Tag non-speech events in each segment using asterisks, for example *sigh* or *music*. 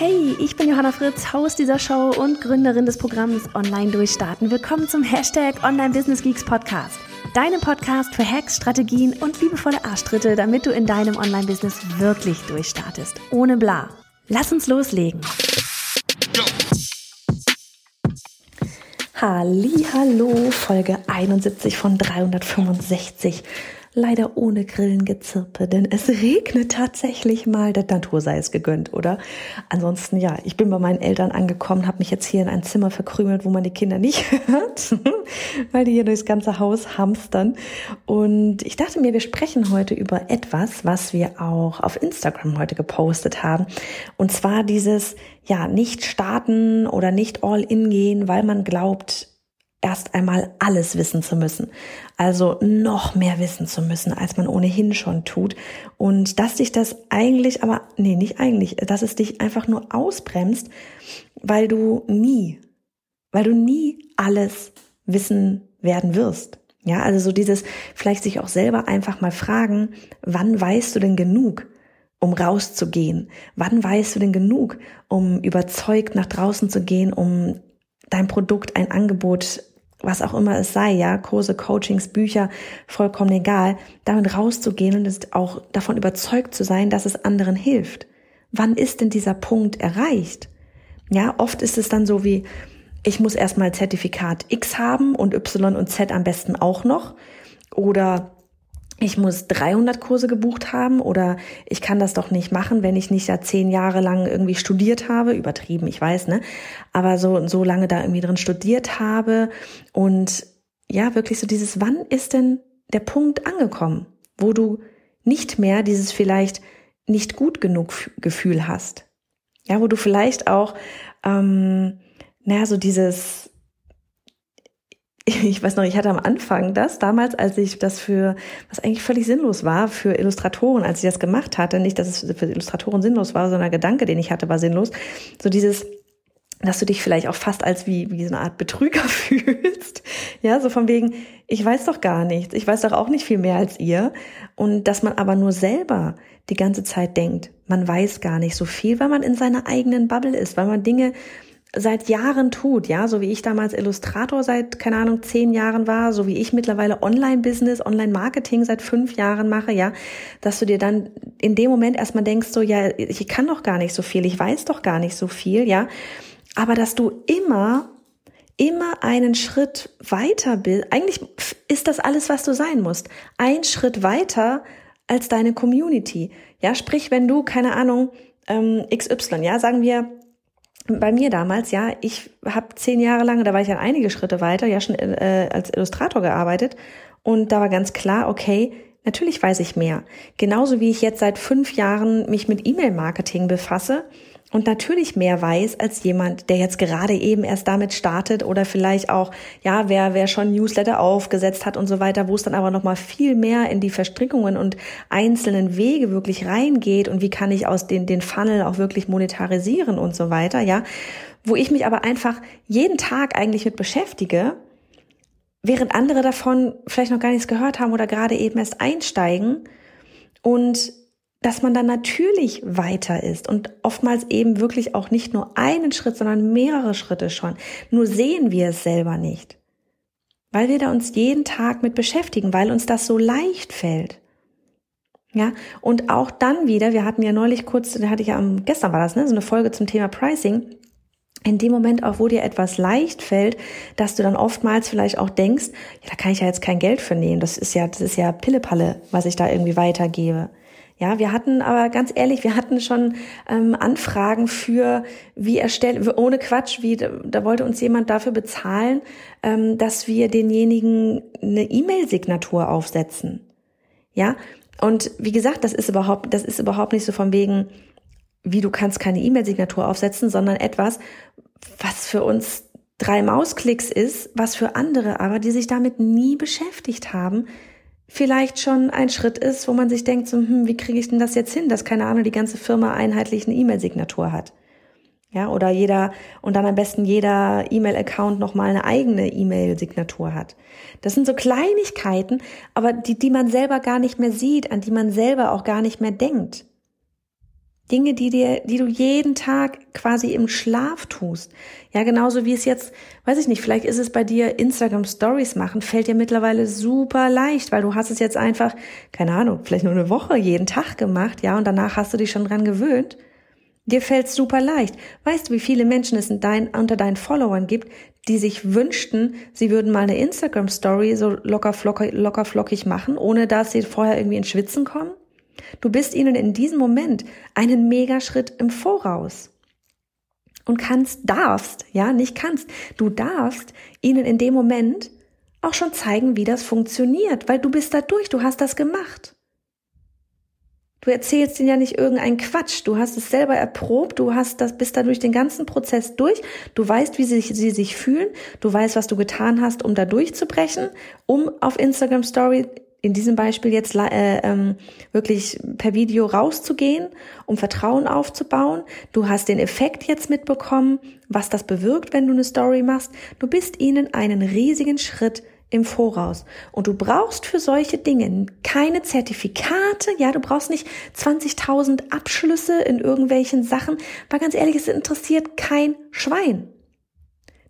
Hey, ich bin Johanna Fritz, Haus dieser Show und Gründerin des Programms Online Durchstarten. Willkommen zum Hashtag Online Business Geeks Podcast. Deinem Podcast für Hacks, Strategien und liebevolle Arschtritte, damit du in deinem Online-Business wirklich durchstartest. Ohne bla. Lass uns loslegen. Hallo, Folge 71 von 365 leider ohne Grillengezirpe, denn es regnet tatsächlich mal. Der Natur sei es gegönnt, oder? Ansonsten, ja, ich bin bei meinen Eltern angekommen, habe mich jetzt hier in ein Zimmer verkrümelt, wo man die Kinder nicht *laughs* hört, weil die hier durchs ganze Haus hamstern. Und ich dachte mir, wir sprechen heute über etwas, was wir auch auf Instagram heute gepostet haben. Und zwar dieses, ja, nicht starten oder nicht all in gehen, weil man glaubt, erst einmal alles wissen zu müssen. Also noch mehr wissen zu müssen, als man ohnehin schon tut. Und dass dich das eigentlich, aber nee, nicht eigentlich, dass es dich einfach nur ausbremst, weil du nie, weil du nie alles wissen werden wirst. Ja, also so dieses, vielleicht sich auch selber einfach mal fragen, wann weißt du denn genug? um rauszugehen? Wann weißt du denn genug, um überzeugt nach draußen zu gehen, um dein Produkt, ein Angebot was auch immer es sei, ja, Kurse, Coachings, Bücher, vollkommen egal, damit rauszugehen und auch davon überzeugt zu sein, dass es anderen hilft. Wann ist denn dieser Punkt erreicht? Ja, oft ist es dann so wie, ich muss erstmal Zertifikat X haben und Y und Z am besten auch noch. Oder ich muss 300 Kurse gebucht haben oder ich kann das doch nicht machen, wenn ich nicht da zehn Jahre lang irgendwie studiert habe, übertrieben, ich weiß, ne? Aber so, so lange da irgendwie drin studiert habe und ja, wirklich so dieses, wann ist denn der Punkt angekommen, wo du nicht mehr dieses vielleicht nicht gut genug Gefühl hast? Ja, wo du vielleicht auch, ähm, naja, so dieses, *laughs* ich weiß noch, ich hatte am Anfang das, damals, als ich das für, was eigentlich völlig sinnlos war, für Illustratoren, als ich das gemacht hatte, nicht, dass es für Illustratoren sinnlos war, sondern der Gedanke, den ich hatte, war sinnlos. So dieses, dass du dich vielleicht auch fast als wie, wie so eine Art Betrüger *laughs* fühlst. Ja, so von wegen, ich weiß doch gar nichts, ich weiß doch auch nicht viel mehr als ihr. Und dass man aber nur selber die ganze Zeit denkt, man weiß gar nicht so viel, weil man in seiner eigenen Bubble ist, weil man Dinge seit Jahren tut, ja, so wie ich damals Illustrator seit, keine Ahnung, zehn Jahren war, so wie ich mittlerweile Online-Business, Online-Marketing seit fünf Jahren mache, ja, dass du dir dann in dem Moment erstmal denkst, so, ja, ich kann doch gar nicht so viel, ich weiß doch gar nicht so viel, ja, aber dass du immer, immer einen Schritt weiter bist, eigentlich ist das alles, was du sein musst, ein Schritt weiter als deine Community, ja, sprich, wenn du, keine Ahnung, ähm, XY, ja, sagen wir, bei mir damals, ja, ich habe zehn Jahre lang, da war ich ja einige Schritte weiter, ja schon äh, als Illustrator gearbeitet und da war ganz klar, okay, natürlich weiß ich mehr. Genauso wie ich jetzt seit fünf Jahren mich mit E-Mail-Marketing befasse und natürlich mehr weiß als jemand, der jetzt gerade eben erst damit startet oder vielleicht auch, ja, wer, wer schon Newsletter aufgesetzt hat und so weiter, wo es dann aber nochmal viel mehr in die Verstrickungen und einzelnen Wege wirklich reingeht und wie kann ich aus den, den Funnel auch wirklich monetarisieren und so weiter, ja, wo ich mich aber einfach jeden Tag eigentlich mit beschäftige, während andere davon vielleicht noch gar nichts gehört haben oder gerade eben erst einsteigen und dass man dann natürlich weiter ist und oftmals eben wirklich auch nicht nur einen Schritt, sondern mehrere Schritte schon. Nur sehen wir es selber nicht. Weil wir da uns jeden Tag mit beschäftigen, weil uns das so leicht fällt. Ja, und auch dann wieder, wir hatten ja neulich kurz, da hatte ich ja am, gestern war das, ne, so eine Folge zum Thema Pricing. In dem Moment auch, wo dir etwas leicht fällt, dass du dann oftmals vielleicht auch denkst, ja, da kann ich ja jetzt kein Geld für nehmen. Das ist ja, das ist ja Pillepalle, was ich da irgendwie weitergebe. Ja, wir hatten aber ganz ehrlich, wir hatten schon ähm, Anfragen für, wie erstellen, ohne Quatsch, wie da wollte uns jemand dafür bezahlen, ähm, dass wir denjenigen eine E-Mail-Signatur aufsetzen. Ja, und wie gesagt, das ist überhaupt, das ist überhaupt nicht so von wegen, wie du kannst keine E-Mail-Signatur aufsetzen, sondern etwas, was für uns drei Mausklicks ist, was für andere aber, die sich damit nie beschäftigt haben, vielleicht schon ein Schritt ist, wo man sich denkt, so, hm, wie kriege ich denn das jetzt hin, dass keine Ahnung die ganze Firma einheitlich eine E-Mail-Signatur hat. Ja, oder jeder, und dann am besten jeder E-Mail-Account nochmal eine eigene E-Mail-Signatur hat. Das sind so Kleinigkeiten, aber die, die man selber gar nicht mehr sieht, an die man selber auch gar nicht mehr denkt. Dinge, die dir, die du jeden Tag quasi im Schlaf tust. Ja, genauso wie es jetzt, weiß ich nicht, vielleicht ist es bei dir Instagram Stories machen, fällt dir mittlerweile super leicht, weil du hast es jetzt einfach, keine Ahnung, vielleicht nur eine Woche jeden Tag gemacht, ja, und danach hast du dich schon dran gewöhnt. Dir fällt's super leicht. Weißt du, wie viele Menschen es in dein, unter deinen Followern gibt, die sich wünschten, sie würden mal eine Instagram Story so locker, flockig, locker flockig machen, ohne dass sie vorher irgendwie in Schwitzen kommen? Du bist ihnen in diesem Moment einen Megaschritt im Voraus. Und kannst, darfst, ja, nicht kannst, du darfst ihnen in dem Moment auch schon zeigen, wie das funktioniert, weil du bist da durch, du hast das gemacht. Du erzählst ihnen ja nicht irgendeinen Quatsch. Du hast es selber erprobt. Du hast das, bist da durch den ganzen Prozess durch. Du weißt, wie sie, sie sich fühlen. Du weißt, was du getan hast, um da durchzubrechen, um auf Instagram Story in diesem Beispiel jetzt äh, ähm, wirklich per Video rauszugehen, um Vertrauen aufzubauen. Du hast den Effekt jetzt mitbekommen, was das bewirkt, wenn du eine Story machst. Du bist ihnen einen riesigen Schritt im Voraus. Und du brauchst für solche Dinge keine Zertifikate, ja, du brauchst nicht 20.000 Abschlüsse in irgendwelchen Sachen, weil ganz ehrlich, es interessiert kein Schwein.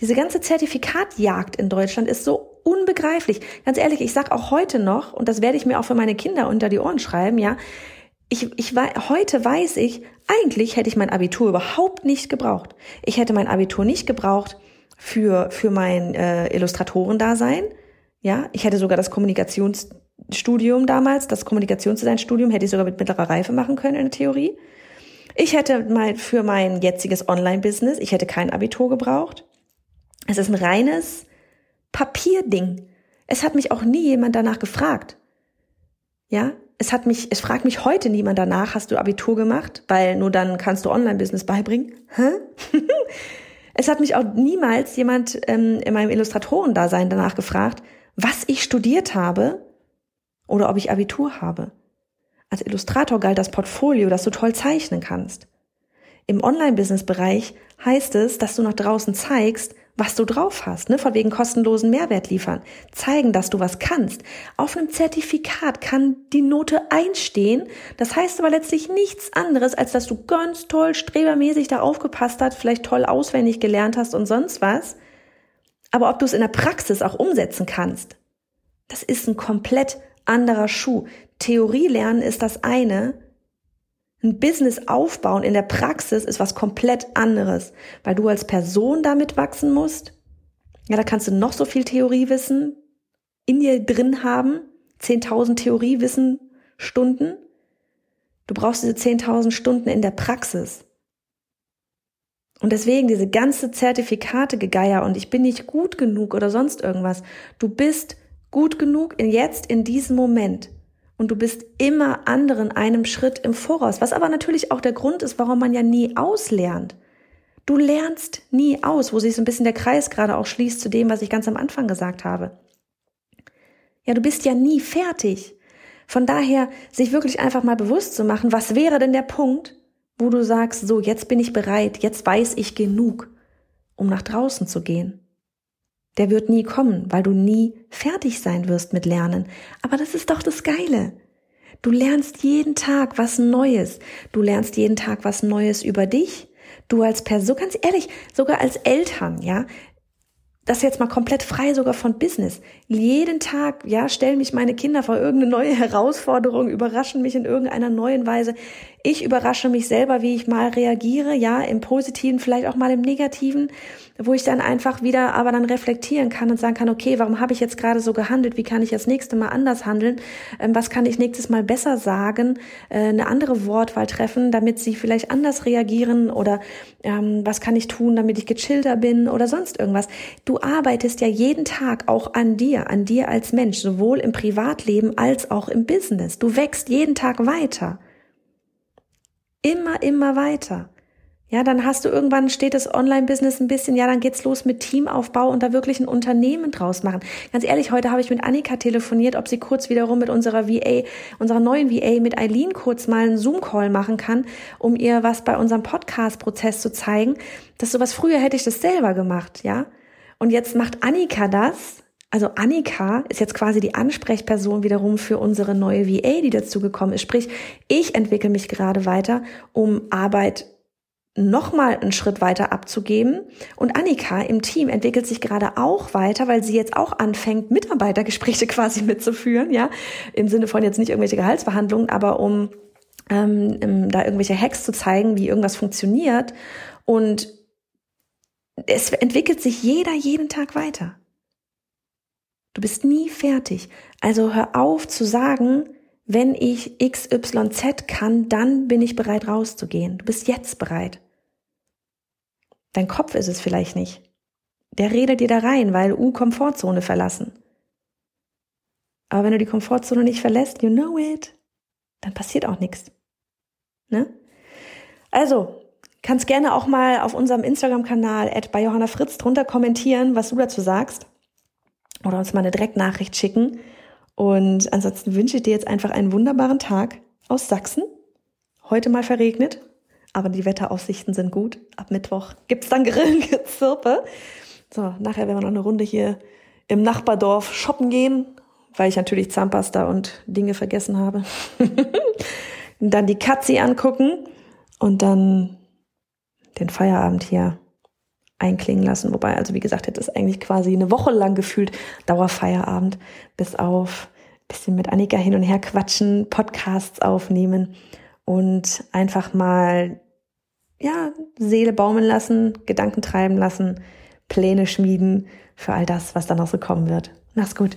Diese ganze Zertifikatjagd in Deutschland ist so unbegreiflich. Ganz ehrlich, ich sag auch heute noch, und das werde ich mir auch für meine Kinder unter die Ohren schreiben, ja, ich, ich heute weiß ich, eigentlich hätte ich mein Abitur überhaupt nicht gebraucht. Ich hätte mein Abitur nicht gebraucht für, für mein äh, Illustratorendasein. Ja, ich hätte sogar das Kommunikationsstudium damals, das Kommunikationsdesignstudium hätte ich sogar mit mittlerer Reife machen können in der Theorie. Ich hätte mal für mein jetziges Online-Business, ich hätte kein Abitur gebraucht. Es ist ein reines Papierding. Es hat mich auch nie jemand danach gefragt. Ja, es hat mich, es fragt mich heute niemand danach, hast du Abitur gemacht? Weil nur dann kannst du Online-Business beibringen. Hä? *laughs* es hat mich auch niemals jemand ähm, in meinem Illustratorendasein danach gefragt, was ich studiert habe oder ob ich Abitur habe. Als Illustrator galt das Portfolio, dass du toll zeichnen kannst. Im Online-Business-Bereich heißt es, dass du nach draußen zeigst, was du drauf hast, ne? von wegen kostenlosen Mehrwert liefern, zeigen, dass du was kannst. Auf einem Zertifikat kann die Note einstehen. Das heißt aber letztlich nichts anderes, als dass du ganz toll strebermäßig da aufgepasst hast, vielleicht toll auswendig gelernt hast und sonst was. Aber ob du es in der Praxis auch umsetzen kannst, das ist ein komplett anderer Schuh. Theorie lernen ist das eine, ein Business aufbauen in der Praxis ist was komplett anderes, weil du als Person damit wachsen musst. Ja, da kannst du noch so viel Theoriewissen in dir drin haben, 10.000 Theoriewissen Stunden. Du brauchst diese 10.000 Stunden in der Praxis. Und deswegen diese ganze Zertifikate gegeier und ich bin nicht gut genug oder sonst irgendwas. Du bist gut genug in jetzt, in diesem Moment und du bist immer anderen einem Schritt im Voraus, was aber natürlich auch der Grund ist, warum man ja nie auslernt. Du lernst nie aus, wo sich so ein bisschen der Kreis gerade auch schließt zu dem, was ich ganz am Anfang gesagt habe. Ja, du bist ja nie fertig. Von daher, sich wirklich einfach mal bewusst zu machen, was wäre denn der Punkt, wo du sagst, so, jetzt bin ich bereit, jetzt weiß ich genug, um nach draußen zu gehen der wird nie kommen, weil du nie fertig sein wirst mit Lernen. Aber das ist doch das Geile. Du lernst jeden Tag was Neues. Du lernst jeden Tag was Neues über dich. Du als Person, ganz ehrlich, sogar als Eltern, ja, das jetzt mal komplett frei sogar von Business. Jeden Tag, ja, stellen mich meine Kinder vor irgendeine neue Herausforderung, überraschen mich in irgendeiner neuen Weise. Ich überrasche mich selber, wie ich mal reagiere, ja, im Positiven, vielleicht auch mal im Negativen, wo ich dann einfach wieder aber dann reflektieren kann und sagen kann, okay, warum habe ich jetzt gerade so gehandelt? Wie kann ich das nächste Mal anders handeln? Ähm, was kann ich nächstes Mal besser sagen? Äh, eine andere Wortwahl treffen, damit sie vielleicht anders reagieren oder ähm, was kann ich tun, damit ich gechillter bin oder sonst irgendwas. Du arbeitest ja jeden Tag auch an dir, an dir als Mensch, sowohl im Privatleben als auch im Business. Du wächst jeden Tag weiter. Immer, immer weiter. Ja, dann hast du irgendwann steht das Online-Business ein bisschen, ja, dann geht's los mit Teamaufbau und da wirklich ein Unternehmen draus machen. Ganz ehrlich, heute habe ich mit Annika telefoniert, ob sie kurz wiederum mit unserer VA, unserer neuen VA, mit Eileen kurz mal einen Zoom-Call machen kann, um ihr was bei unserem Podcast-Prozess zu zeigen. Das sowas früher hätte ich das selber gemacht, ja. Und jetzt macht Annika das. Also Annika ist jetzt quasi die Ansprechperson wiederum für unsere neue VA, die dazu gekommen ist. Sprich, ich entwickle mich gerade weiter, um Arbeit nochmal einen Schritt weiter abzugeben. Und Annika im Team entwickelt sich gerade auch weiter, weil sie jetzt auch anfängt, Mitarbeitergespräche *laughs* quasi mitzuführen, ja, im Sinne von jetzt nicht irgendwelche Gehaltsverhandlungen, aber um ähm, da irgendwelche Hacks zu zeigen, wie irgendwas funktioniert. Und es entwickelt sich jeder jeden Tag weiter. Du bist nie fertig. Also hör auf zu sagen, wenn ich XYZ kann, dann bin ich bereit rauszugehen. Du bist jetzt bereit. Dein Kopf ist es vielleicht nicht. Der redet dir da rein, weil U Komfortzone verlassen. Aber wenn du die Komfortzone nicht verlässt, you know it, dann passiert auch nichts. Ne? Also, kannst gerne auch mal auf unserem Instagram-Kanal bei Johanna Fritz drunter kommentieren, was du dazu sagst. Oder uns mal eine Direktnachricht schicken. Und ansonsten wünsche ich dir jetzt einfach einen wunderbaren Tag aus Sachsen. Heute mal verregnet, aber die Wetteraussichten sind gut. Ab Mittwoch gibt's dann Grillengezirpe. *laughs* So, nachher werden wir noch eine Runde hier im Nachbardorf shoppen gehen, weil ich natürlich Zahnpasta und Dinge vergessen habe. und *laughs* dann die Katzi angucken und dann den Feierabend hier einklingen lassen. Wobei, also wie gesagt, jetzt ist eigentlich quasi eine Woche lang gefühlt Dauerfeierabend, bis auf bisschen mit Annika hin und her quatschen, Podcasts aufnehmen und einfach mal, ja, Seele baumeln lassen, Gedanken treiben lassen, Pläne schmieden für all das, was dann noch so kommen wird. Mach's gut.